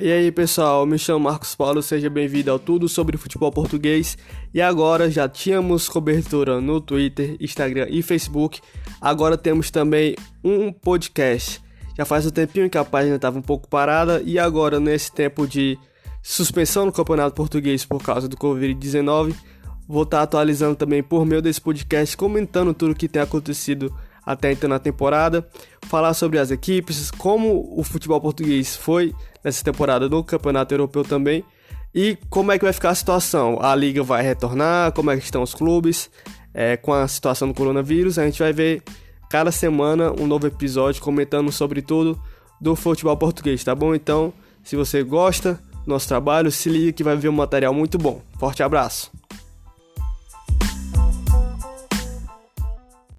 E aí pessoal, me chamo Marcos Paulo, seja bem-vindo ao Tudo sobre Futebol Português. E agora já tínhamos cobertura no Twitter, Instagram e Facebook, agora temos também um podcast. Já faz um tempinho que a página estava um pouco parada e agora nesse tempo de suspensão no Campeonato Português por causa do Covid-19, vou estar atualizando também por meio desse podcast, comentando tudo o que tem acontecido até então na temporada, falar sobre as equipes, como o futebol português foi nessa temporada no Campeonato Europeu também e como é que vai ficar a situação. A liga vai retornar, como é que estão os clubes, é, com a situação do coronavírus. A gente vai ver cada semana um novo episódio comentando sobre tudo do futebol português, tá bom? Então, se você gosta do nosso trabalho, se liga que vai ver um material muito bom. Forte abraço!